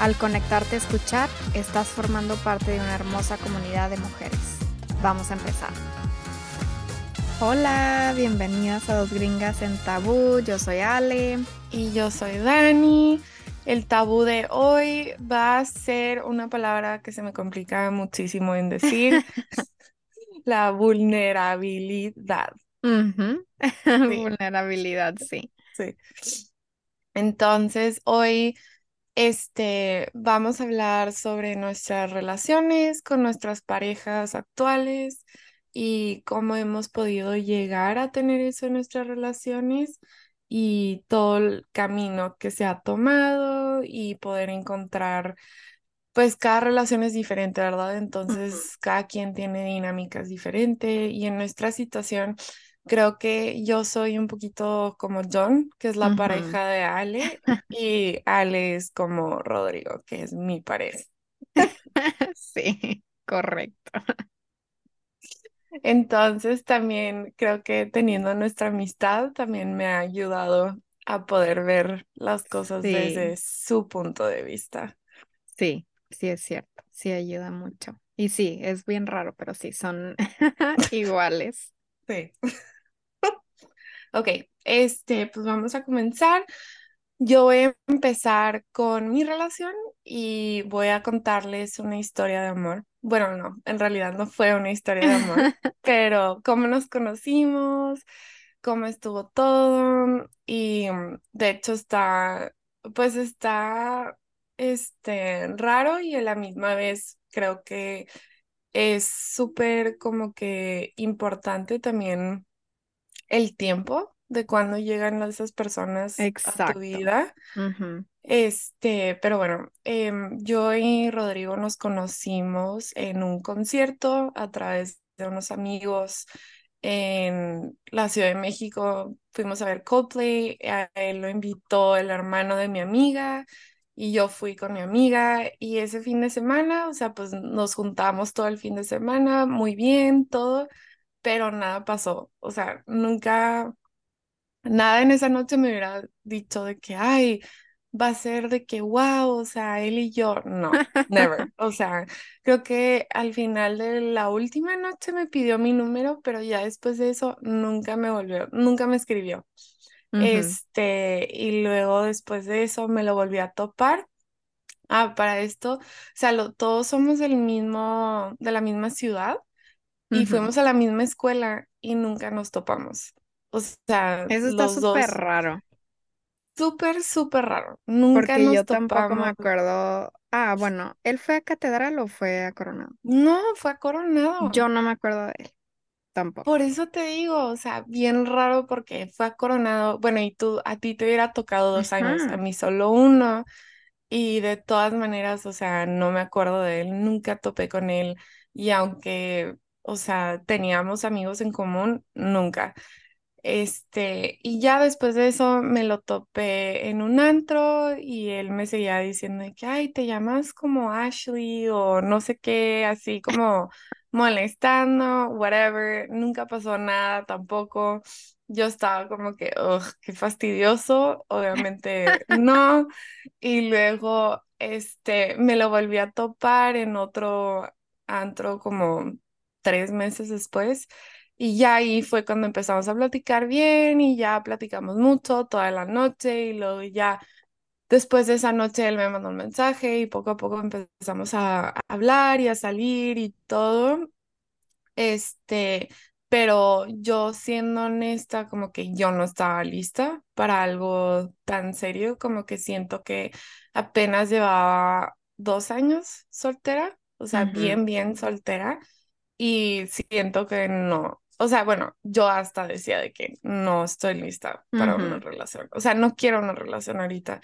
Al conectarte a escuchar, estás formando parte de una hermosa comunidad de mujeres. Vamos a empezar. Hola, bienvenidas a Dos Gringas en Tabú. Yo soy Ale. Y yo soy Dani. El tabú de hoy va a ser una palabra que se me complica muchísimo en decir. la vulnerabilidad. Vulnerabilidad, sí. Sí. Entonces, hoy este, vamos a hablar sobre nuestras relaciones con nuestras parejas actuales y cómo hemos podido llegar a tener eso en nuestras relaciones y todo el camino que se ha tomado y poder encontrar, pues cada relación es diferente, ¿verdad? Entonces, cada quien tiene dinámicas diferentes y en nuestra situación, creo que yo soy un poquito como John, que es la pareja de Ale, y Ale es como Rodrigo, que es mi pareja. Sí, correcto. Entonces también creo que teniendo nuestra amistad también me ha ayudado a poder ver las cosas desde su punto de vista. Sí, sí es cierto, sí ayuda mucho. Y sí, es bien raro, pero sí, son iguales. Sí. ok, este, pues vamos a comenzar. Yo voy a empezar con mi relación y voy a contarles una historia de amor. Bueno, no, en realidad no fue una historia de amor, pero cómo nos conocimos, cómo estuvo todo y mm, de hecho está, pues está, este, raro y a la misma vez creo que es súper como que importante también el tiempo de cuando llegan esas personas a tu vida. Este, pero bueno, em, yo y Rodrigo nos conocimos en un concierto a través de unos amigos en la Ciudad de México. Fuimos a ver Coldplay, a él lo invitó el hermano de mi amiga y yo fui con mi amiga y ese fin de semana, o sea, pues nos juntamos todo el fin de semana, muy bien, todo, pero nada pasó, o sea, nunca nada en esa noche me hubiera dicho de que, ay, va a ser de que, wow, o sea, él y yo, no, never. O sea, creo que al final de la última noche me pidió mi número, pero ya después de eso nunca me volvió, nunca me escribió. Este, y luego después de eso me lo volví a topar. Ah, para esto, o sea, todos somos del mismo, de la misma ciudad y fuimos a la misma escuela y nunca nos topamos. O sea, eso está súper raro. Súper, súper raro. Nunca Porque yo tampoco me acuerdo. Ah, bueno, ¿él fue a Catedral o fue a Coronado? No, fue a Coronado. Yo no me acuerdo de él. Tampoco. Por eso te digo, o sea, bien raro porque fue a Coronado. Bueno, y tú, a ti te hubiera tocado dos años, a mí solo uno. Y de todas maneras, o sea, no me acuerdo de él, nunca topé con él. Y aunque, o sea, teníamos amigos en común, nunca. Este, y ya después de eso me lo topé en un antro y él me seguía diciendo que, ay, te llamas como Ashley o no sé qué, así como molestando, whatever. Nunca pasó nada tampoco. Yo estaba como que, ugh, qué fastidioso. Obviamente no. Y luego, este, me lo volví a topar en otro antro como tres meses después y ya ahí fue cuando empezamos a platicar bien y ya platicamos mucho toda la noche y luego ya después de esa noche él me mandó un mensaje y poco a poco empezamos a, hablar y a salir y todo. Este, pero yo siendo honesta, como que yo no estaba lista para algo tan serio, como que siento que apenas llevaba dos años soltera, o sea, bien, bien soltera, y siento que no, o sea, bueno, yo hasta decía de que no estoy lista para una relación. O sea, no quiero una relación ahorita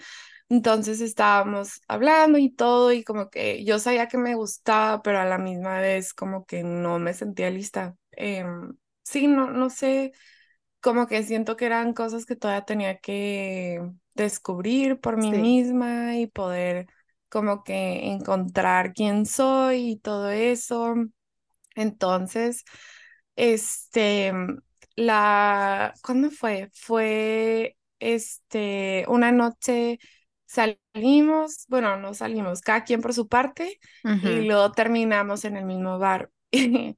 Entonces estábamos hablando y todo y como que yo sabía que me gustaba, pero a la misma vez como que no me sentía lista. Em, sí, no, no sé, como que siento que eran cosas que todavía tenía que descubrir por mí Sí. misma y poder como que encontrar quién soy y todo eso. Entonces, este, la, ¿cuándo fue? Fue, este, una noche salimos, bueno, no salimos, cada quien por su parte, y luego terminamos en el mismo bar.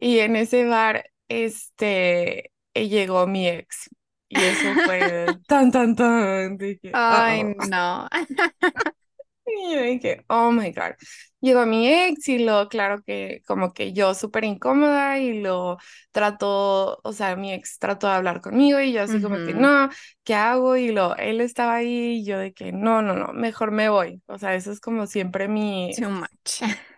Y en ese bar, este, llegó mi ex. Y eso fue tan, tan, tan. Dije, Ay, "Uh-oh". no. Y yo dije, oh my God. Llegó mi ex y lo, claro que como que yo súper incómoda y lo trató, o sea, mi ex trató de hablar conmigo y yo así como que no, ¿qué hago? Y lo, él estaba ahí y yo de que no, no, no, mejor me voy. O sea, eso es como siempre mi, Too much.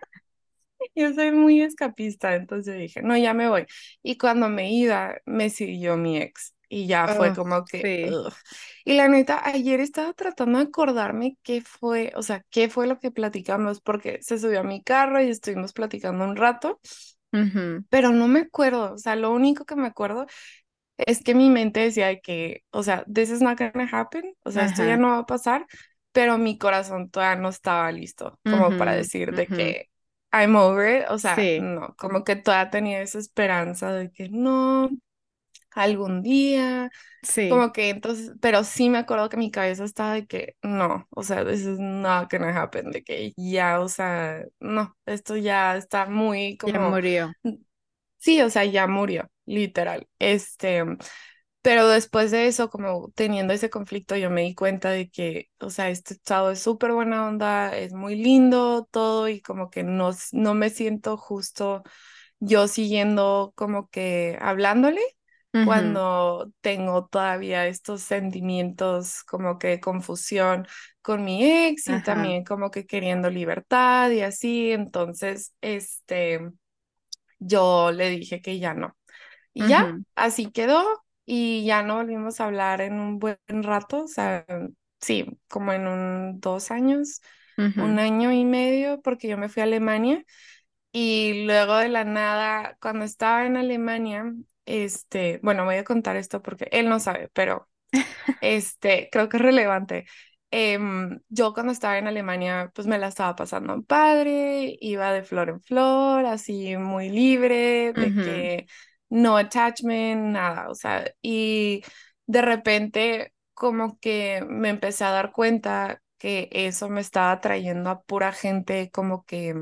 yo soy muy escapista, entonces dije, no, ya me voy. Y cuando me iba, me siguió mi ex. Y ya fue Oh, como que, sí. Y la neta, ayer estaba tratando de acordarme qué fue, o sea, qué fue lo que platicamos, porque se subió a mi carro y estuvimos platicando un rato, pero no me acuerdo, o sea, lo único que me acuerdo es que mi mente decía de que, o sea, this is not gonna happen, o sea, esto ya no va a pasar, pero mi corazón todavía no estaba listo, como para decir de que I'm over it, o sea, Sí, no, como que todavía tenía esa esperanza de que no, algún día, sí. como que entonces, pero sí me acuerdo que mi cabeza estaba de que no, o sea, this is not gonna happen, de que ya, o sea, no, esto ya está muy Ya como, murió. sí, o sea, ya murió, literal, este. Pero después de eso, como teniendo ese conflicto, yo me di cuenta de que, o sea, este chavo es súper buena onda, es muy lindo todo y como que no, no me siento justo yo siguiendo como que hablándole Cuando tengo todavía estos sentimientos como que de confusión con mi ex y Ajá. también como que queriendo libertad y así. Entonces, este, yo le dije que ya no. Y ya, así quedó y ya no volvimos a hablar en un buen rato, o sea, sí, como en un dos años, un año y medio, porque yo me fui a Alemania y luego de la nada, cuando estaba en Alemania, este, bueno, voy a contar esto porque él no sabe, pero este, creo que es relevante. Em, yo cuando estaba en Alemania, pues me la estaba pasando padre, iba de flor en flor, así muy libre, de que no attachment, nada, o sea, y de repente como que me empecé a dar cuenta que eso me estaba trayendo a pura gente como que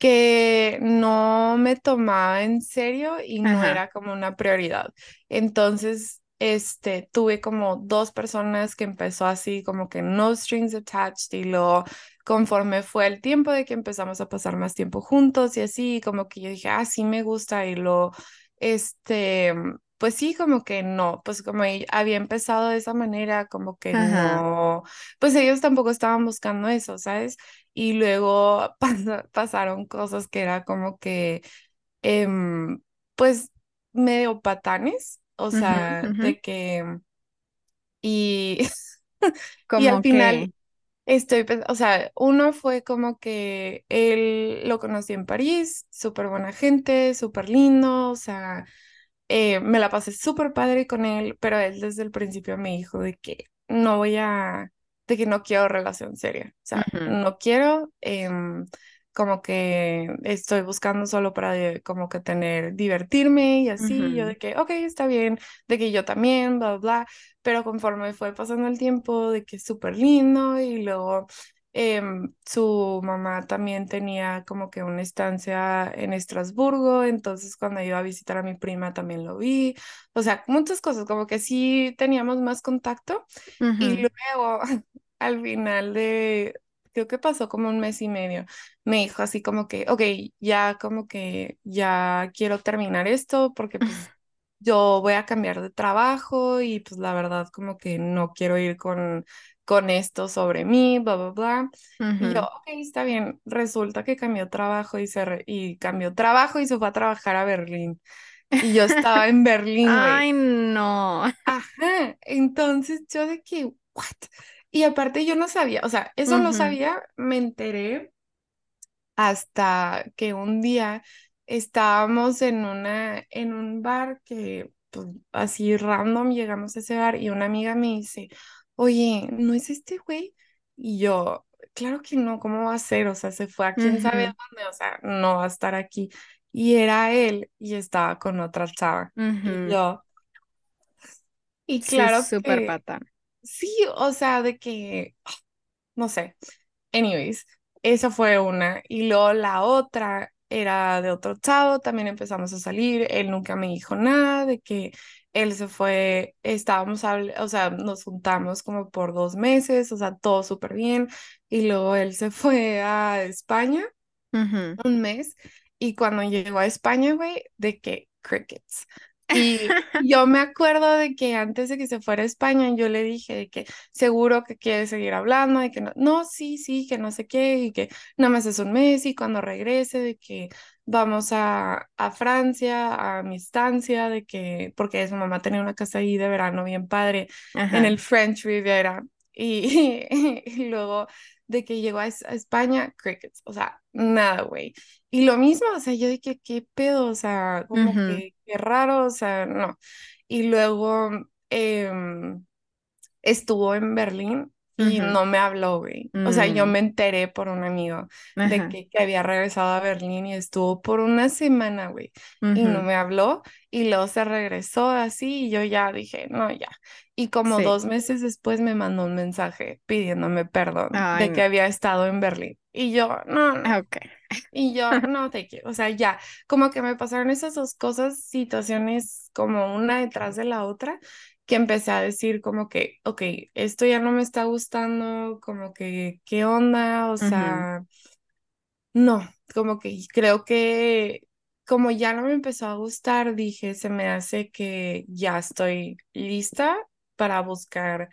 que no me tomaba en serio y no Ajá. era como una prioridad. Entonces, este, tuve como dos personas que empezó así como que no strings attached y luego conforme fue el tiempo de que empezamos a pasar más tiempo juntos y así, como que yo dije, ah, sí me gusta y lo, este... Pues sí, como que no, pues como había empezado de esa manera, como que Ajá. no, pues ellos tampoco estaban buscando eso, ¿sabes? Y luego pasa- pasaron cosas que era como que, em, pues, medio patanes, o sea, de que, y, y al Como final que. estoy, o sea, uno fue como que él lo conocí en París, súper buena gente, súper lindo, o sea, eh, me la pasé súper padre con él, pero él desde el principio me dijo de que no voy a, de que no quiero relación seria, o sea, no quiero, em, como que estoy buscando solo para como que tener, divertirme y así, yo de que, ok, está bien, de que yo también, bla, bla, bla, pero conforme fue pasando el tiempo, de que es súper lindo y luego em, su mamá también tenía como que una estancia en Estrasburgo, entonces cuando iba a visitar a mi prima también lo vi, o sea, muchas cosas, como que sí teníamos más contacto. Y luego al final de, creo que pasó como un mes y medio, me dijo así como que, ok, ya como que ya quiero terminar esto porque pues yo voy a cambiar de trabajo y pues la verdad como que no quiero ir con, con esto sobre mí, bla, bla, bla. Y yo, ok, está bien. Resulta que cambió trabajo y se re- y cambió trabajo y se fue a trabajar a Berlín. Y yo estaba en Berlín. Ay, no. Ajá. Entonces yo de que, ¿what? Y aparte yo no sabía, o sea, eso no sabía, me enteré hasta que un día estábamos en una, en un bar que pues, así random llegamos a ese bar y una amiga me dice, oye, ¿no es este güey? Y yo, claro que no, ¿cómo va a ser? O sea, se fue a quién sabe dónde, o sea, no va a estar aquí. Y era él y estaba con otra chava. Y yo, y Sí, claro súper que, patán. sí, o sea, de que, no sé. Anyways, esa fue una. Y luego la otra era de otro chavo, también empezamos a salir. Él nunca me dijo nada de que él se fue, estábamos, o sea, nos juntamos como por dos meses, o sea, todo súper bien. Y luego él se fue a España un mes y cuando llegó a España, güey, de que crickets. Y yo me acuerdo de que antes de que se fuera a España, yo le dije de que seguro que quiere seguir hablando, de que no, no, sí, sí, que no sé qué, y que nada más es un mes y cuando regrese, de que vamos a, a Francia, a mi estancia, de que, porque su mamá tenía una casa ahí de verano bien padre en Ajá. el French Riviera. Y, y luego de que llegó a, Es- a España, crickets, o sea, nada, güey. Y lo mismo, o sea, yo dije, ¿qué pedo? O sea, como que, qué raro, o sea, no. Y luego em, estuvo en Berlín y ujú, no me habló, güey. O sea, yo mm, me enteré por un amigo de Ajá. que, que había regresado a Berlín y estuvo por una semana, güey. Y no me habló y luego se regresó así y yo ya dije, no, ya. Y como Sí. dos meses después me mandó un mensaje pidiéndome perdón Ay, de que no. había estado en Berlín. Y yo, no, no. Y yo, no te quiero, o sea, ya, como que me pasaron esas dos cosas, situaciones como una detrás de la otra, que empecé a decir como que, ok, esto ya no me está gustando, como que, ¿qué onda? O sea, no, como que creo que como ya no me empezó a gustar, dije, se me hace que ya estoy lista para buscar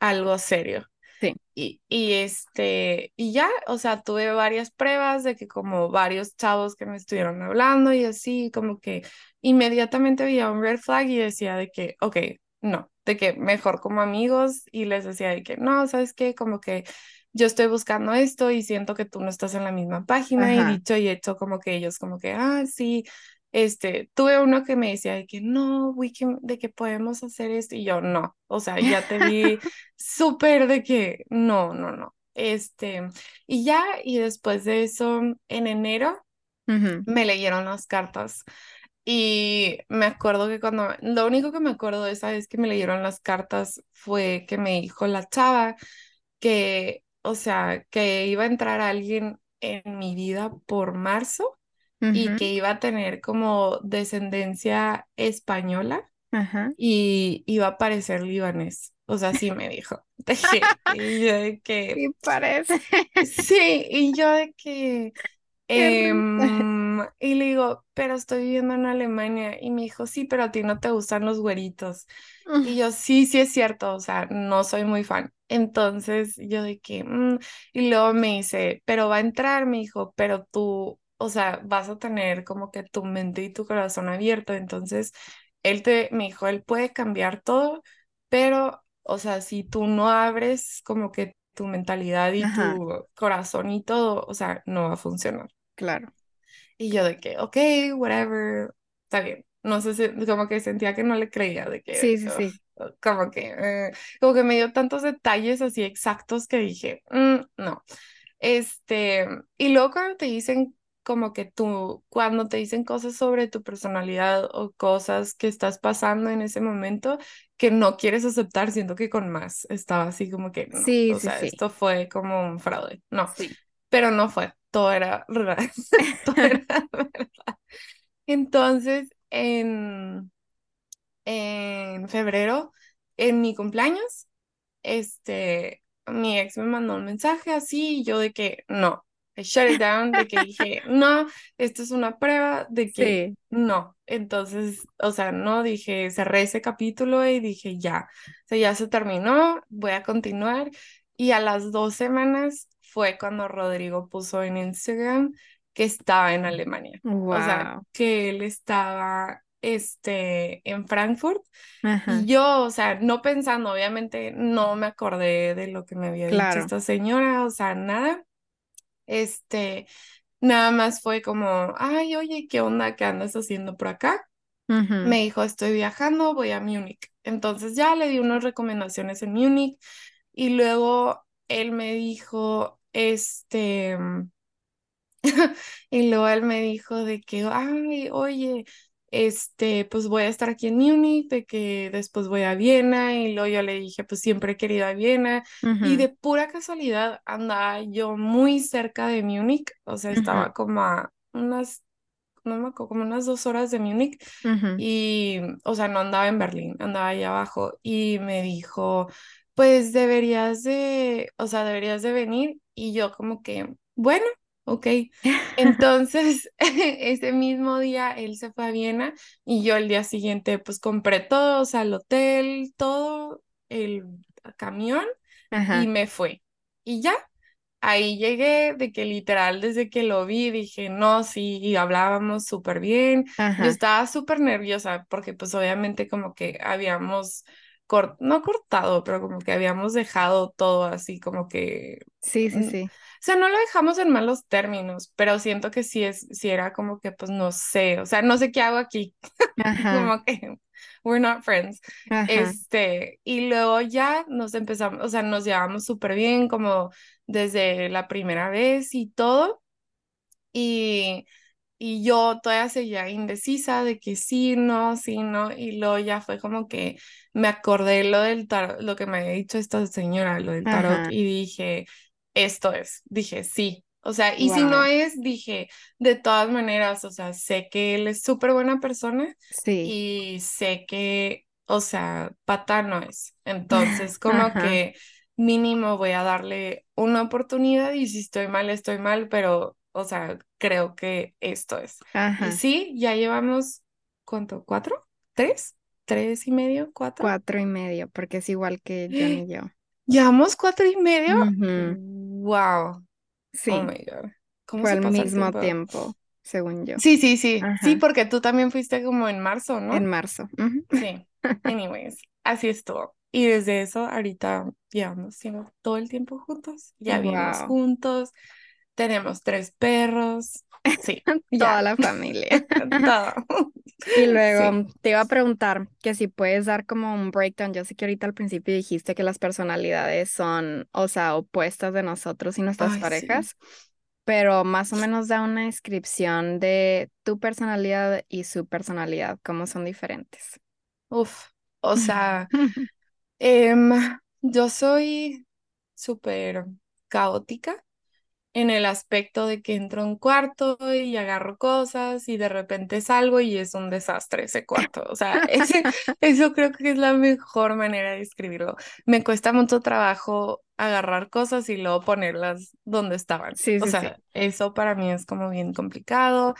algo serio. Sí. Y, y este, y ya, o sea, tuve varias pruebas de que como varios chavos que me estuvieron hablando y así, como que inmediatamente veía un red flag y decía de que, ok, no, de que mejor como amigos y les decía de que no, ¿sabes qué? Como que yo estoy buscando esto y siento que tú no estás en la misma página y Ajá. dicho y hecho como que ellos como que, ah, sí. Este, tuve uno que me decía de que no, Wiki, de que podemos hacer esto y yo no, o sea, ya te vi súper de que no, no, no. Este, y ya, y después de eso, en enero me leyeron las cartas. Y me acuerdo que cuando, lo único que me acuerdo de esa vez que me leyeron las cartas fue que me dijo la chava que, o sea, que iba a entrar alguien en mi vida por marzo y que iba a tener como descendencia española y iba a parecer libanés. O sea, sí me dijo. Y yo de que, Sí, parece. sí, y yo de que, em, y le digo, pero estoy viviendo en Alemania. Y me dijo, sí, pero a ti no te gustan los güeritos. Y yo, sí, sí es cierto, o sea, no soy muy fan. Entonces yo de que, "Mm", y luego me dice, pero va a entrar, me dijo, pero tú, o sea, vas a tener como que tu mente y tu corazón abierto. Entonces, él te, me dijo, él puede cambiar todo, pero, o sea, si tú no abres como que tu mentalidad y Ajá, tu corazón y todo, o sea, no va a funcionar. claro. Y yo de que, ok, whatever, está bien. No sé si, como que sentía que no le creía, de que, Sí, sí, sí. ugh, como que, eh, como que me dio tantos detalles así exactos que dije, "Mm, no. Este, y luego cuando te dicen como que tú, cuando te dicen cosas sobre tu personalidad o cosas que estás pasando en ese momento que no quieres aceptar, siento que con más estaba así como que no, Sí, o sí, sea, sí. esto fue como un fraude, no, Sí. pero no fue, todo era todo era entonces, en, en febrero, en mi cumpleaños, este, mi ex me mandó un mensaje así, y yo de que no, I shut it down, de que dije, no, esto es una prueba de que Sí. no. Entonces, o sea, no, dije, cerré ese capítulo y dije, ya, o sea, ya se terminó, voy a continuar. Y a las dos semanas fue cuando Rodrigo puso en Instagram que estaba en Alemania. O sea, que él estaba este, en Frankfurt. Ajá. Y yo, o sea, no pensando, obviamente no me acordé de lo que me había dicho esta señora, o sea, nada. Este, nada más fue como, ay, oye, ¿qué onda? ¿Qué andas haciendo por acá? Me dijo, estoy viajando, voy a Múnich. Entonces ya le di unas recomendaciones en Múnich y luego él me dijo, este, y luego él me dijo de que, ay, oye, este, pues voy a estar aquí en Múnich, de que después voy a Viena y luego yo le dije, pues siempre he querido a Viena y de pura casualidad andaba yo muy cerca de Múnich, o sea, estaba como a unas, no me acuerdo, como unas dos horas de Múnich y, o sea, no andaba en Berlín, andaba allá abajo y me dijo, pues deberías de, o sea, deberías de venir y yo como que, bueno, ok. Entonces, ese mismo día él se fue a Viena y yo el día siguiente pues compré todo, o sea, el hotel, todo, el camión y me fue. Y ya. Ahí llegué de que literal desde que lo vi dije, no, sí, y hablábamos súper bien. Yo estaba súper nerviosa porque pues obviamente como que habíamos, cor- no cortado, pero como que habíamos dejado todo así como que, Sí, sí, mm, o sí. sea, no lo dejamos en malos términos, pero siento que sí es, sí era como que pues no sé, o sea, no sé qué hago aquí, Ajá, como que we're not friends. ajá, Este, y luego ya nos empezamos, o sea, nos llevamos súper bien como desde la primera vez y todo. Y, y yo todavía seguía indecisa de que sí, no, sí, no. Y luego ya fue como que me acordé lo del tarot, lo que me había dicho esta señora, lo del tarot, ajá. y dije, esto es, dije, sí. O sea, y si no Wow. es, dije, de todas maneras, o sea, sé que él es súper buena persona Sí. y sé que, o sea, pata no es. Entonces, como Ajá, que mínimo voy a darle una oportunidad y si estoy mal, estoy mal, pero, o sea, creo que esto es. Y ajá. sí, ya llevamos, ¿cuánto? ¿Cuatro? ¿Tres? ¿Tres y medio? ¿Cuatro? Cuatro y medio, porque es igual que John y yo. ¿Llevamos cuatro y medio? Ujú, Wow. Oh Sí, my God. ¿Cómo fue se al pasa el mismo tiempo? tiempo, según yo. Sí, sí, sí. Sí, Ajá, porque tú también fuiste como en marzo, en ¿no? marzo. Ujú. Sí. Anyways, así estuvo. Y desde eso, ahorita llevamos todo el tiempo juntos. Ya vivimos Wow. juntos. Tenemos tres perros. Sí, Toda la familia. Todo. Y luego Sí. te iba a preguntar que si puedes dar como un breakdown. Yo sé que ahorita al principio dijiste que las personalidades son, o sea, opuestas de nosotros y nuestras Ay, sí. parejas, pero más o menos da una descripción de tu personalidad y su personalidad, cómo son diferentes. Uf. O sea, em, yo soy súper caótica. En el aspecto de que entro a un cuarto y agarro cosas y de repente salgo y es un desastre ese cuarto. O sea, ese, eso creo que es la mejor manera de describirlo. Me cuesta mucho trabajo agarrar cosas y luego ponerlas donde estaban. Sí, O sí, sí. sea, eso para mí es como bien complicado.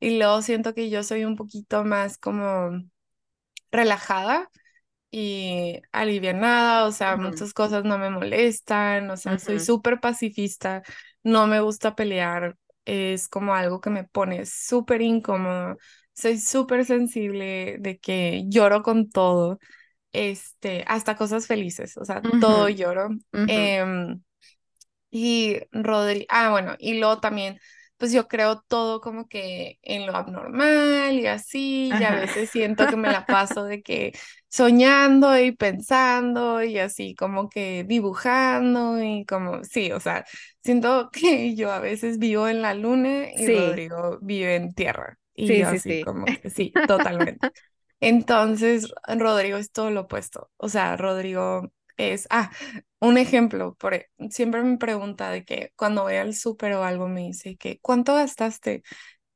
Y luego siento que yo soy un poquito más como relajada y alivianada, o sea, Ujú, muchas cosas no me molestan, o sea, soy ujú, súper pacifista, no me gusta pelear, es como algo que me pone súper incómodo, soy súper sensible de que lloro con todo, este, hasta cosas felices, o sea, todo lloro. Em, y Rodri, ah, bueno, y luego también, pues yo creo todo como que en lo abnormal y así, y a veces siento que me la paso de que soñando y pensando y así como que dibujando y como, sí, o sea, siento que yo a veces vivo en la luna y Sí, Rodrigo vive en tierra y sí, yo sí, así sí. como que sí, totalmente. Entonces, Rodrigo es todo lo opuesto. O sea, Rodrigo es, ah, un ejemplo, por, e- siempre me pregunta de que cuando voy al súper o algo me dice que, ¿cuánto gastaste?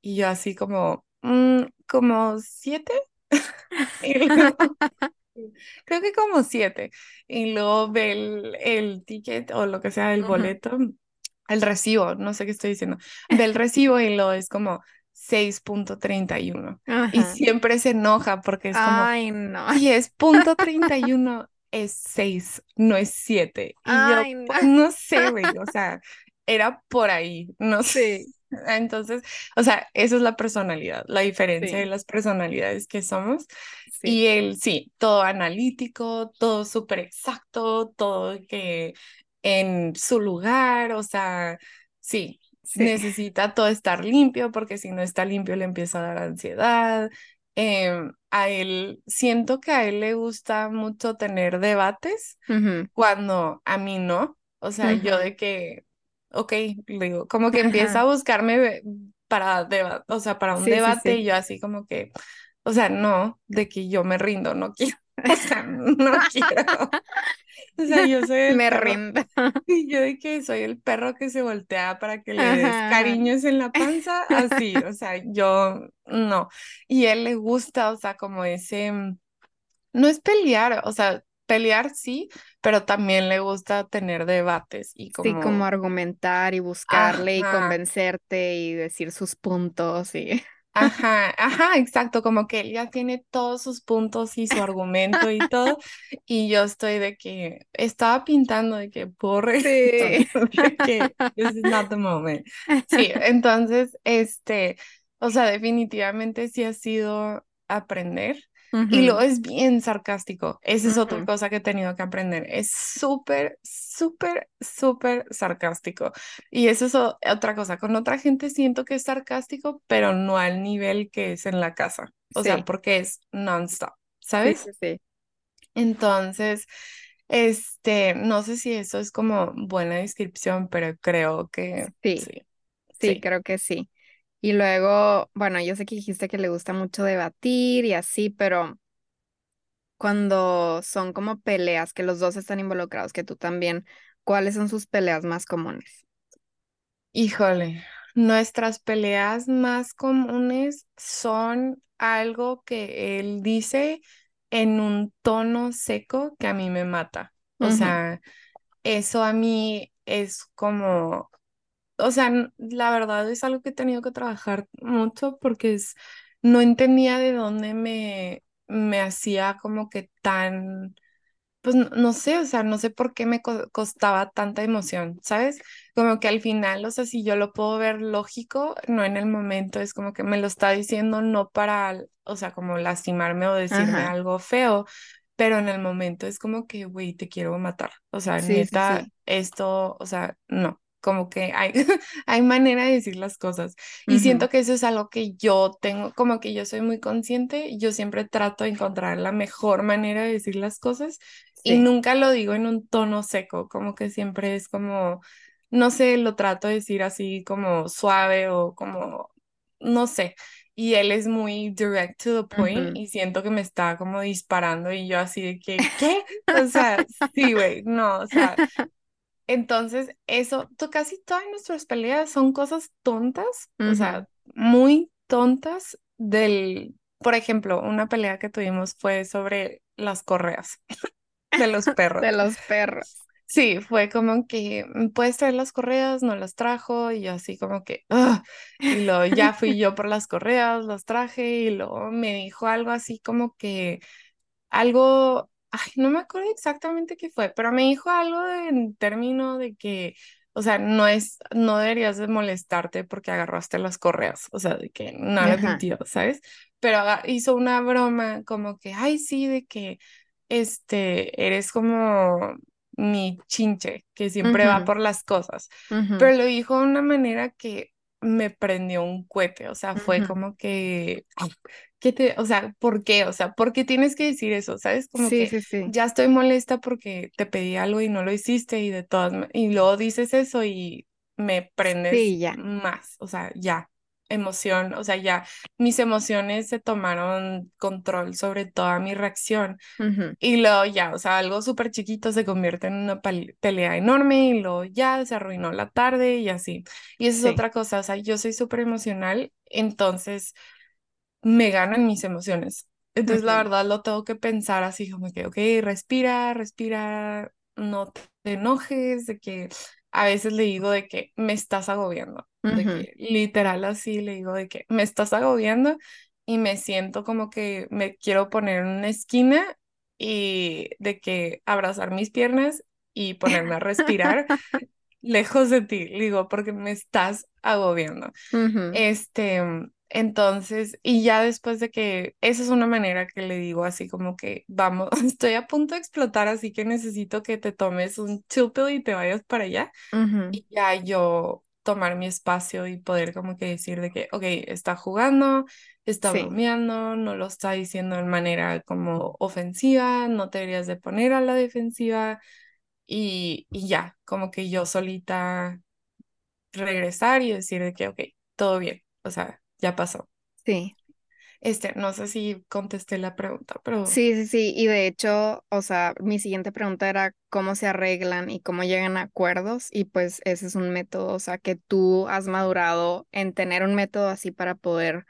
Y yo así como, "Mm, como siete. Luego, creo que como siete. Y luego ve el, el ticket o lo que sea, el boleto, el recibo, no sé qué estoy diciendo. Ve el recibo y lo es como seis punto treinta Y uno y Ajá. siempre se enoja porque es como, Ay, no. si es punto 31 es 6 no es 7. Y yo, Ay, no. pues no sé, güey, o sea, era por ahí, no sé. Sí. Entonces, o sea, esa es la personalidad, la diferencia de las personalidades que somos. sí, Y él, sí, todo analítico, todo súper exacto, todo que en su lugar, o sea, sí, sí. necesita todo estar limpio porque si no está limpio le empieza a dar ansiedad. Em, a él, siento que a él le gusta mucho tener debates cuando a mí no. O sea, yo de que, ok, le digo, como que empieza a buscarme para deba- o sea, para un Sí, sí, debate y yo así como que, o sea, no, de que yo me rindo, no quiero, o sea, no quiero. O sea, yo soy Me perro, rindo. y yo de que soy el perro que se voltea para que le des Ajá. cariños en la panza, así, o sea, yo no. Y él le gusta, o sea, como ese mm, no es pelear, o sea, pelear sí, pero también le gusta tener debates y Sí, como como, argumentar y buscarle y convencerte y decir sus puntos y ajá, ajá, exacto, como que él ya tiene todos sus puntos y su argumento y todo, y yo estoy de que estaba pintando de que regresar, sí. de que this is not the moment. Sí, entonces, este, o sea, definitivamente sí ha sido aprender. Y luego Ujú, es bien sarcástico. Esa es otra cosa que he tenido que aprender. Es súper, súper, súper sarcástico. Y eso es otra cosa. Con otra gente siento que es sarcástico, pero no al nivel que es en la casa. O sea, porque es non-stop, ¿sabes? sí, sí. Entonces, este, no sé si eso es como buena descripción, pero creo que sí, sí. creo que sí. Y luego, bueno, yo sé que dijiste que le gusta mucho debatir y así, pero cuando son como peleas, que los dos están involucrados, que tú también, ¿cuáles son sus peleas más comunes? Híjole, nuestras peleas más comunes son algo que él dice en un tono seco que a mí me mata. O sea, eso a mí es como, o sea, la verdad es algo que he tenido que trabajar mucho porque es, no entendía de dónde me, me hacía como que tan pues no, no sé, o sea, no sé por qué me co- costaba tanta emoción, ¿sabes? Como que al final, o sea, si yo lo puedo ver lógico, no en el momento, es como que me lo está diciendo no para, o sea, como lastimarme o decirme Ajá, algo feo, pero en el momento es como que, güey, te quiero matar, o sea, sí, sí, neta, sí. esto, o sea, no. Como que hay, hay manera de decir las cosas. Y Ujú, siento que eso es algo que yo tengo, como que yo soy muy consciente, y yo siempre trato de encontrar la mejor manera de decir las cosas y Sí. nunca lo digo en un tono seco, como que siempre es como, no sé, lo trato de decir así como suave o como, no sé. Y él es muy direct to the point ujú. y siento que me está como disparando y yo así de que, ¿qué? O sea, sí, güey, no, o sea, entonces eso, casi todas nuestras peleas son cosas tontas, o sea, muy tontas del, por ejemplo, una pelea que tuvimos fue sobre las correas de los perros. De los perros. Sí, fue como que, "Mm, ¿puedes traer las correas? No las trajo y yo así como que, "Ugh". Y luego ya fui yo por las correas, las traje y luego me dijo algo así como que, algo, ay, no me acuerdo exactamente qué fue, pero me dijo algo de- en término de que, o sea, no es, no deberías de molestarte porque agarraste las correas, o sea, de que no Ajá. deal, ¿sabes? Pero hizo una broma como que, ay, sí, de que, este, eres como mi chinche, que siempre va por las cosas, ujú, pero lo dijo de una manera que me prendió un cohete, o sea, fue como que... ¿Qué te, o sea, ¿por qué? O sea, ¿por qué tienes que decir eso? ¿Sabes? Como Sí, que sí, sí. ya estoy molesta porque te pedí algo y no lo hiciste y de todas, y luego dices eso y me prendes ya. más, o sea, ya, emoción, o sea, ya mis emociones se tomaron control sobre toda mi reacción. Y luego ya, o sea, algo súper chiquito se convierte en una pelea enorme y luego ya se arruinó la tarde y así. Y esa es otra cosa, o sea, yo soy súper emocional, entonces me ganan mis emociones. Entonces, la Ujú, verdad, lo tengo que pensar así como que, ok, respira, respira, no te enojes, de que a veces le digo de que me estás agobiando, de que literal así le digo de que me estás agobiando y me siento como que me quiero poner en una esquina y de que abrazar mis piernas y ponerme a respirar lejos de ti, digo, porque me estás agobiando. Ujú, Este, entonces, y ya después de que, esa es una manera que le digo así como que, vamos, estoy a punto de explotar, así que necesito que te tomes un pill y te vayas para allá. ujú, Y ya yo tomar mi espacio y poder como que decir de que, ok, está jugando, está Sí, bromeando, no lo está diciendo de manera como ofensiva, no te deberías de poner a la defensiva y, y ya, como que yo solita regresar y decir de que, ok, todo bien, o sea, ya pasó. sí. Este, no sé si contesté la pregunta, pero Sí, sí, sí. Y de hecho, o sea, mi siguiente pregunta era cómo se arreglan y cómo llegan a acuerdos. Y pues ese es un método, o sea, que tú has madurado en tener un método así para poder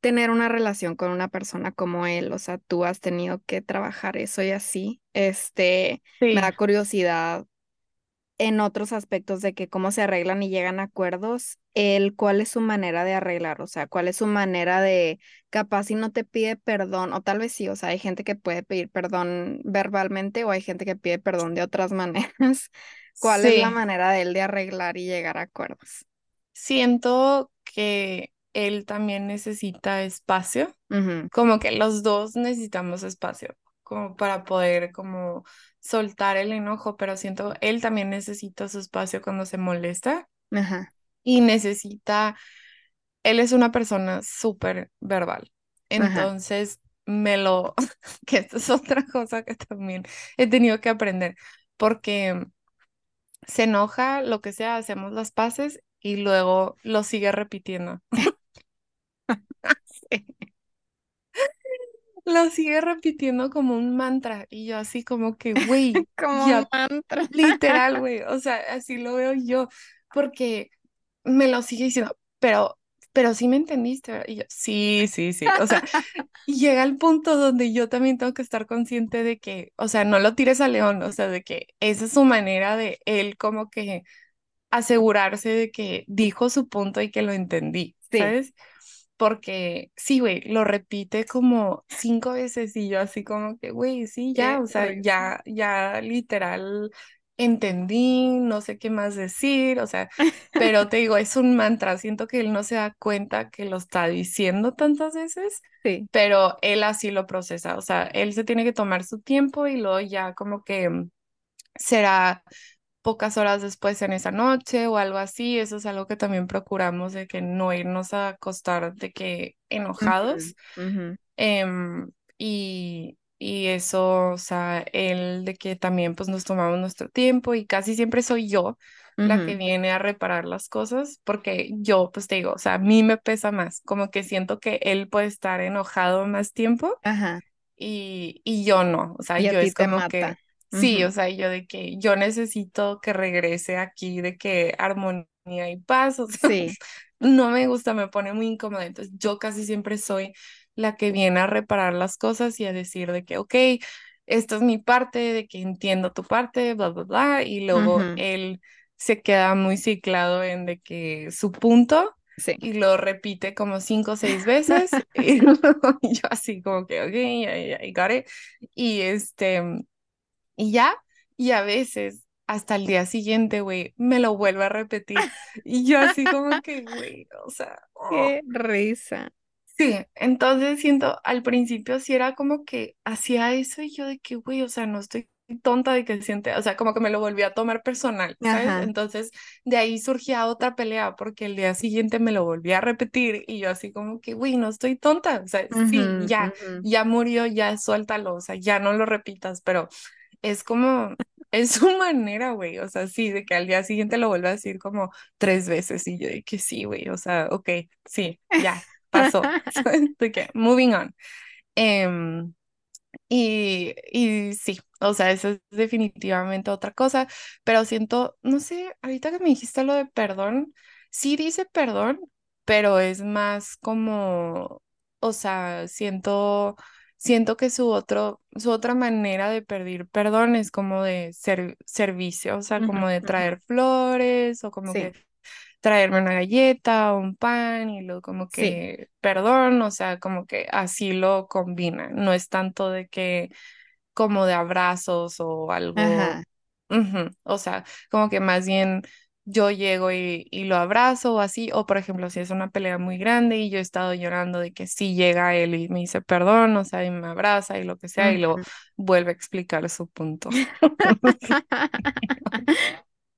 tener una relación con una persona como él. O sea, tú has tenido que trabajar eso y así. Este, me da curiosidad en otros aspectos de que cómo se arreglan y llegan a acuerdos, el cuál es su manera de arreglar, o sea, cuál es su manera de, capaz si no te pide perdón, o tal vez sí, o sea, hay gente que puede pedir perdón verbalmente o hay gente que pide perdón de otras maneras. ¿Cuál es la manera de él de arreglar y llegar a acuerdos? siento que él también necesita espacio como que los dos necesitamos espacio, como para poder como soltar el enojo, pero siento él también necesita su espacio cuando se molesta Ajá, y necesita, él es una persona súper verbal, ajá, entonces me lo, que esto es otra cosa que también he tenido que aprender, porque se enoja, lo que sea, hacemos las paces y luego lo sigue repitiendo. sí, Lo sigue repitiendo como un mantra y yo así como que, güey, como un mantra. Literal, güey, o sea, así lo veo yo, porque me lo sigue diciendo, pero, pero sí me entendiste. Y yo, sí, sí, sí, o sea, llega el punto donde yo también tengo que estar consciente de que, o sea, no lo tires a León, o sea, de que esa es su manera de él como que asegurarse de que dijo su punto y que lo entendí, Sí, ¿sabes? Porque sí, güey, lo repite como cinco veces y yo así como que, güey, sí, ya, qué o sea, risa. ya, ya literal entendí, no sé qué más decir, o sea, pero te digo, es un mantra, siento que él no se da cuenta que lo está diciendo tantas veces, Sí, pero él así lo procesa, o sea, él se tiene que tomar su tiempo y luego ya como que mm, será pocas horas después en esa noche o algo así. Eso es algo que también procuramos de que no irnos a acostar de que enojados. ujú, Em, y, y eso, o sea, el de que también pues nos tomamos nuestro tiempo y casi siempre soy yo la que viene a reparar las cosas porque yo pues te digo, o sea, a mí me pesa más, como que siento que él puede estar enojado más tiempo Ajá, y, y yo no, o sea, y yo es como que, sí, o sea, yo de que yo necesito que regrese aquí, de que armonía y paz, o sea, Sí. no me gusta, me pone muy incómoda, entonces yo casi siempre soy la que viene a reparar las cosas y a decir de que, ok, esta es mi parte, de que entiendo tu parte, bla, bla, bla, y luego él se queda muy ciclado en de que su punto Sí. y lo repite como cinco o seis veces y luego yo así como que, ok, I, I got it. Y este, y ya, y a veces hasta el día siguiente, güey, me lo vuelve a repetir y yo así como que, güey, o sea, oh. Qué risa. Sí, entonces siento, al principio sí era como que hacía eso y yo de que, güey, o sea, no estoy tonta de que siente, o sea, como que me lo volví a tomar personal, ¿sabes? Ajá. Entonces de ahí surgía otra pelea porque el día siguiente me lo volví a repetir y yo así como que, güey, no estoy tonta, o sea, sí, ya, ya murió, ya suéltalo, o sea, ya no lo repitas, pero es como, es su manera, güey, o sea, sí, de que al día siguiente lo vuelve a decir como tres veces y yo de que sí, güey, o sea, ok, sí, ya pasó. De que, moving on. Em, y, y sí, o sea, eso es definitivamente otra cosa, pero siento, no sé, ahorita que me dijiste lo de perdón, sí dice perdón, pero es más como, o sea, siento, siento que su otro, su otra manera de pedir perdón es como de ser, servicio, o sea, como de traer flores o como Sí, que traerme una galleta o un pan y luego como sí. que, perdón, o sea, como que así lo combina, no es tanto de que como de abrazos o algo O sea, como que más bien yo llego y, y lo abrazo o así, o por ejemplo, si es una pelea muy grande y yo he estado llorando de que sí llega él y me dice perdón, o sea, y me abraza y lo que sea, y luego vuelve a explicar su punto.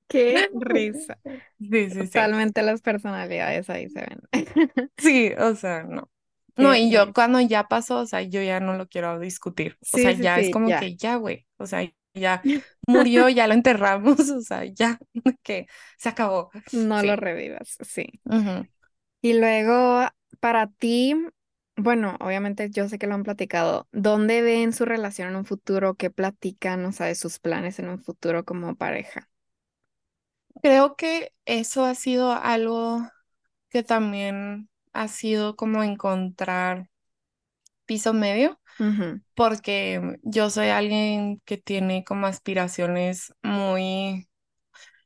Qué risa. Sí, sí, sí. Totalmente las personalidades ahí se ven. Sí, o sea, no. No, y yo cuando ya pasó, o sea, yo ya no lo quiero discutir. O sea, ya es como ya. que ya, güey. O sea, ya murió, ya lo enterramos, o sea, ya, que se acabó. No lo revivas, sí. Y luego, para ti, bueno, obviamente yo sé que lo han platicado. ¿Dónde ven su relación en un futuro? ¿Qué platican, o sea, de sus planes en un futuro como pareja? Creo que eso ha sido algo que también ha sido como encontrar piso medio, porque yo soy alguien que tiene como aspiraciones muy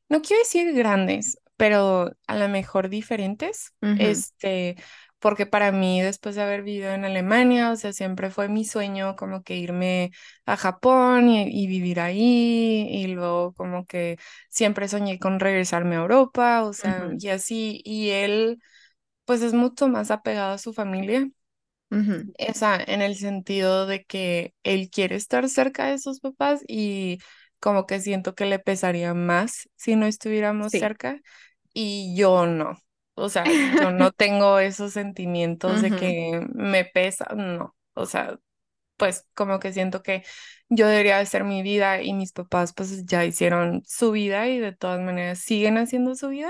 no quiero decir grandes, pero a lo mejor diferentes. Este, porque para mí, después de haber vivido en Alemania, o sea, siempre fue mi sueño como que irme a Japón y, y vivir ahí, y luego como que siempre soñé con regresarme a Europa, o sea, y así, y él, pues es mucho más apegado a su familia. Ujú. O sea, en el sentido de que él quiere estar cerca de sus papás y como que siento que le pesaría más si no estuviéramos Sí. cerca y yo no. O sea, yo no tengo esos sentimientos de Ujú, que me pesa, no. O sea, pues como que siento que yo debería hacer mi vida y mis papás pues ya hicieron su vida y de todas maneras siguen haciendo su vida.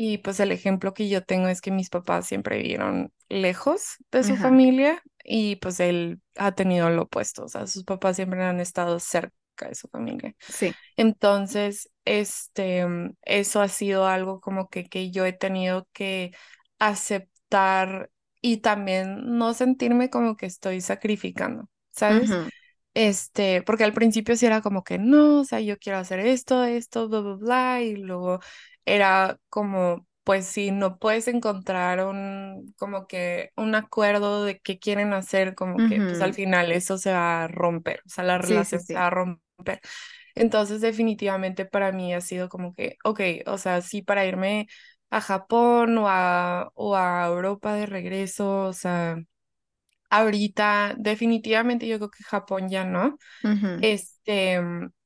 Y pues el ejemplo que yo tengo es que mis papás siempre vivieron lejos de su Ajá. familia y pues él ha tenido lo opuesto, o sea, sus papás siempre han estado cerca de su familia. Sí. Entonces, este, mm, eso ha sido algo como que, que yo he tenido que aceptar y también no sentirme como que estoy sacrificando, ¿sabes? Este, porque al principio sí era como que no, o sea, yo quiero hacer esto, esto, bla, bla, bla, y luego era como, pues si no puedes encontrar un, como que un acuerdo de qué quieren hacer, como que, pues al final eso se va a romper, o sea, la Sí, sí, relación se va a romper. Entonces, definitivamente para mí ha sido como que, ok, o sea, sí, para irme a Japón o a, o a Europa de regreso, o sea, ahorita definitivamente yo creo que Japón ya no. Ujú, Este,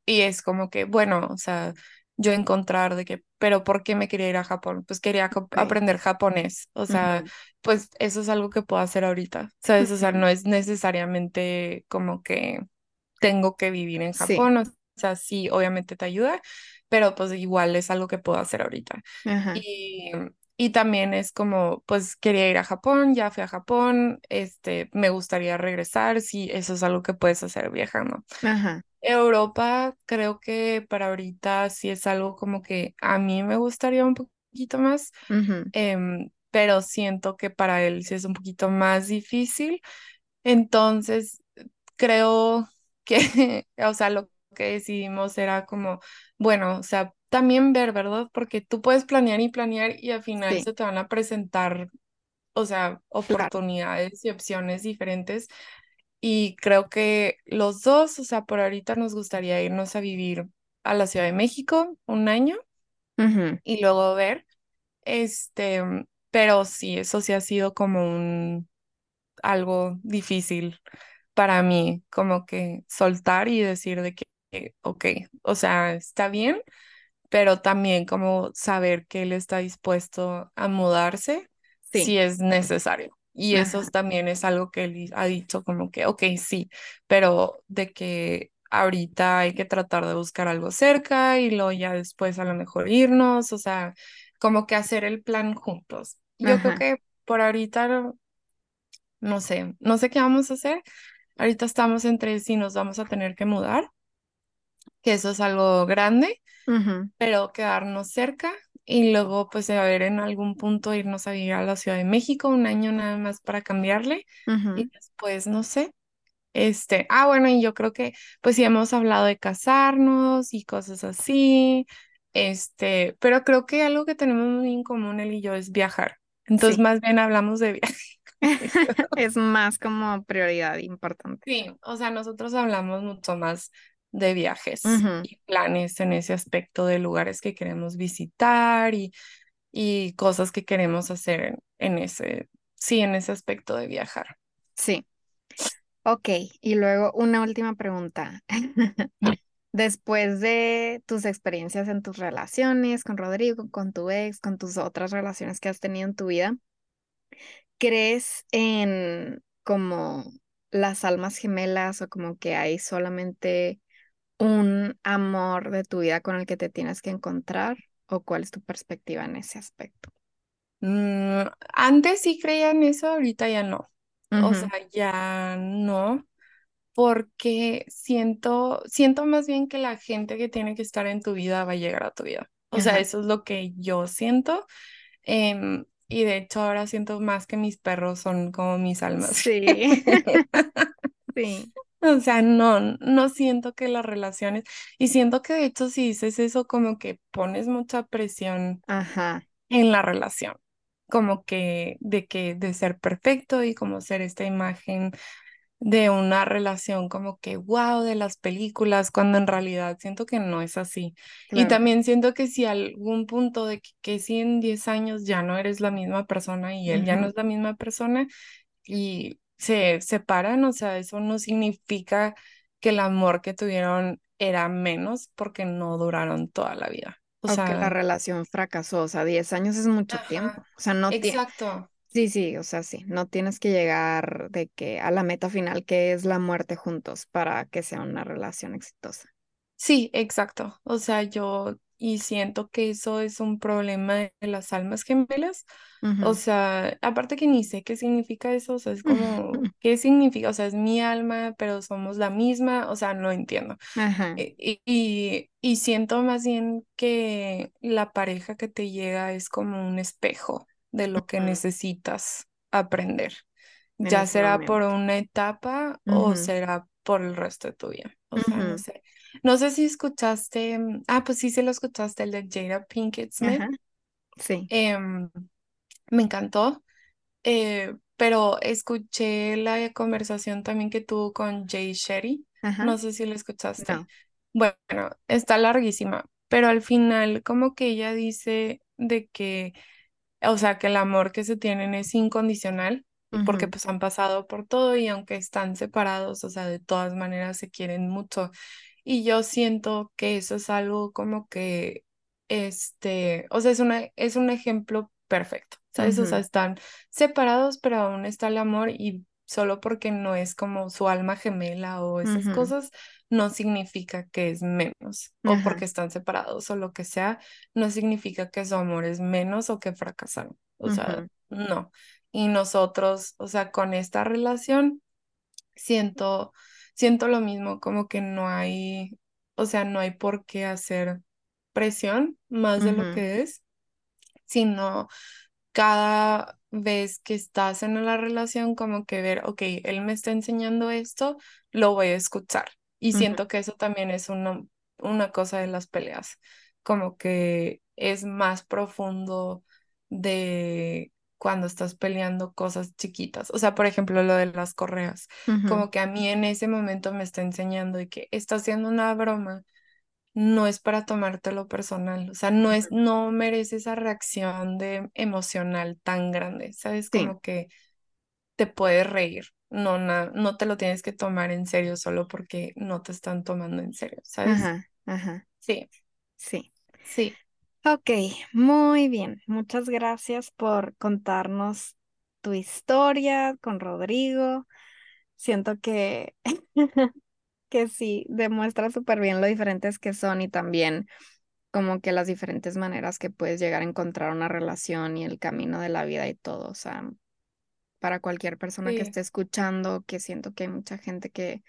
y es como que, bueno, o sea, yo encontrar de que, pero ¿por qué me quería ir a Japón? Pues quería co- Ok. aprender japonés, o sea, Ujú, pues eso es algo que puedo hacer ahorita, ¿sabes? O sea, no es necesariamente como que tengo que vivir en Sí. Japón, o sea, sí, obviamente te ayuda, pero pues igual es algo que puedo hacer ahorita. Ajá. Y, y también es como, pues quería ir a Japón, ya fui a Japón, este, me gustaría regresar, sí, eso es algo que puedes hacer viajando. Ajá. Europa, creo que para ahorita sí es algo como que a mí me gustaría un poquito más, em, pero siento que para él sí es un poquito más difícil. Entonces, creo que, o sea, lo que decidimos era como, bueno, o sea, también ver, ¿verdad? Porque tú puedes planear y planear y al final Sí. se te van a presentar, o sea, Claro. oportunidades y opciones diferentes. Y creo que los dos, o sea, por ahorita nos gustaría irnos a vivir a la Ciudad de México un año y luego ver, este, pero sí, eso sí ha sido como un algo difícil para mí, como que soltar y decir de que, ok, o sea, está bien, pero también como saber que él está dispuesto a mudarse Sí. si es necesario. Y eso Ajá. también es algo que él ha dicho como que, ok, sí, pero de que ahorita hay que tratar de buscar algo cerca y luego ya después a lo mejor irnos, o sea, como que hacer el plan juntos. Yo creo Ajá. que por ahorita no sé, no sé qué vamos a hacer. Ahorita estamos entre si nos vamos a tener que mudar, que eso es algo grande, Ujú, pero quedarnos cerca y luego pues a ver en algún punto irnos a vivir a la Ciudad de México un año nada más para cambiarle y ujú. después no sé. Este, ah, bueno, y yo creo que pues sí hemos hablado de casarnos y cosas así. Este, pero creo que algo que tenemos muy en común él y yo es viajar. Entonces, Sí. más bien hablamos de viaje. Es más como prioridad importante. Sí, o sea, nosotros hablamos mucho más. De viajes y planes en ese aspecto de lugares que queremos visitar y, y cosas que queremos hacer en, en ese, sí, en ese aspecto de viajar. Sí. Ok, y luego una última pregunta. Después de tus experiencias en tus relaciones con Rodrigo, con tu ex, con tus otras relaciones que has tenido en tu vida, ¿crees en como las almas gemelas o como que hay solamente un amor de tu vida con el que te tienes que encontrar? ¿O cuál es tu perspectiva en ese aspecto? Mm, antes sí creía en eso, ahorita ya no. O sea, ya no, porque siento, siento más bien que la gente que tiene que estar en tu vida va a llegar a tu vida. O sea, eso es lo que yo siento. Em, y de hecho ahora siento más que mis perros son como mis almas. Sí, sí. O sea, no, no siento que las relaciones, y siento que de hecho si dices eso como que pones mucha presión Ajá, en la relación, como que de que de ser perfecto y como ser esta imagen de una relación como que wow de las películas, cuando en realidad siento que no es así. Y también siento que si algún punto de que, que si en 10 años ya no eres la misma persona y él ya no es la misma persona y se separan, o sea, eso no significa que el amor que tuvieron era menos porque no duraron toda la vida. O O que la sea, relación fracasó, o sea, 10 años es mucho tiempo. O sea, no exacto. sí, sí, o sea, sí, no tienes que llegar de que a la meta final que es la muerte juntos para que sea una relación exitosa. Sí, exacto. O sea, yo y siento que eso es un problema de las almas gemelas. O Ujú. sea, aparte que ni sé qué significa eso, o sea, es como, ¿qué significa? O sea, es mi alma, pero somos la misma, o sea, no entiendo. Ajá, E- Y, y, y siento más bien que la pareja que te llega es como un espejo de lo que necesitas aprender, En ya será por momento. una etapa o será por el resto de tu vida. O sea, no sé. No sé si escuchaste, mm, ah, pues sí se lo escuchaste, el de Jada Pinkett Smith. Ajá, sí, Em, me encantó, eh, pero escuché la conversación también que tuvo con Jay ajá, No sé si lo escuchaste. no. Bueno, está larguísima, pero al final como que ella dice de que, o sea, que el amor que se tienen es incondicional, porque pues han pasado por todo y aunque están separados, o sea, de todas maneras se quieren mucho. Y yo siento que eso es algo como que, este, o sea, es una, es un ejemplo perfecto, ¿sabes? O sea, están separados, pero aún está el amor y solo porque no es como su alma gemela o esas ujú, cosas, no significa que es menos, o Ajá, porque están separados o lo que sea, no significa que su amor es menos o que fracasaron. O sea, no. Y nosotros, o sea, con esta relación, siento, siento lo mismo, como que no hay, o sea, no hay por qué hacer presión más de lo que es, sino cada vez que estás en la relación, como que ver, ok, él me está enseñando esto, lo voy a escuchar. Y siento que eso también es una, una cosa de las peleas, como que es más profundo de cuando estás peleando cosas chiquitas. O sea, por ejemplo, lo de las correas, como que a mí en ese momento me está enseñando y que está haciendo una broma no es para tomártelo personal, o sea, no es, no merece esa reacción de emocional tan grande, ¿sabes? Sí, Como que te puedes reír, no, na- no te lo tienes que tomar en serio solo porque no te están tomando en serio, ¿sabes? ajá, ajá, Sí, sí. sí, Ok, muy bien. Muchas gracias por contarnos tu historia con Rodrigo. Siento que, que sí, demuestra súper bien lo diferentes que son y también como que las diferentes maneras que puedes llegar a encontrar una relación y el camino de la vida y todo. O sea, para cualquier persona que esté escuchando, que siento que hay mucha gente que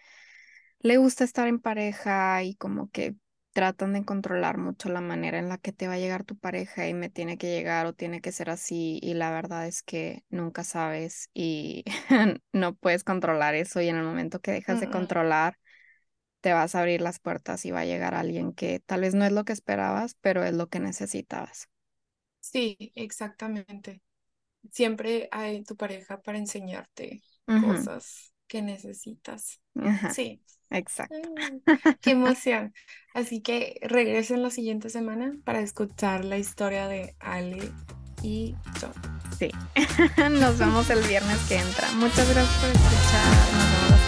le gusta estar en pareja y como que tratan de controlar mucho la manera en la que te va a llegar tu pareja y me tiene que llegar o tiene que ser así y la verdad es que nunca sabes y no puedes controlar eso y en el momento que dejas de mm. controlar te vas a abrir las puertas y va a llegar alguien que tal vez no es lo que esperabas, pero es lo que necesitabas. Sí, exactamente. Siempre hay tu pareja para enseñarte cosas que necesitas. Sí. Exacto. Ay, qué emoción. Así que regresen la siguiente semana para escuchar la historia de Ale y yo. Sí. Nos vemos el viernes que entra. Muchas gracias por escuchar.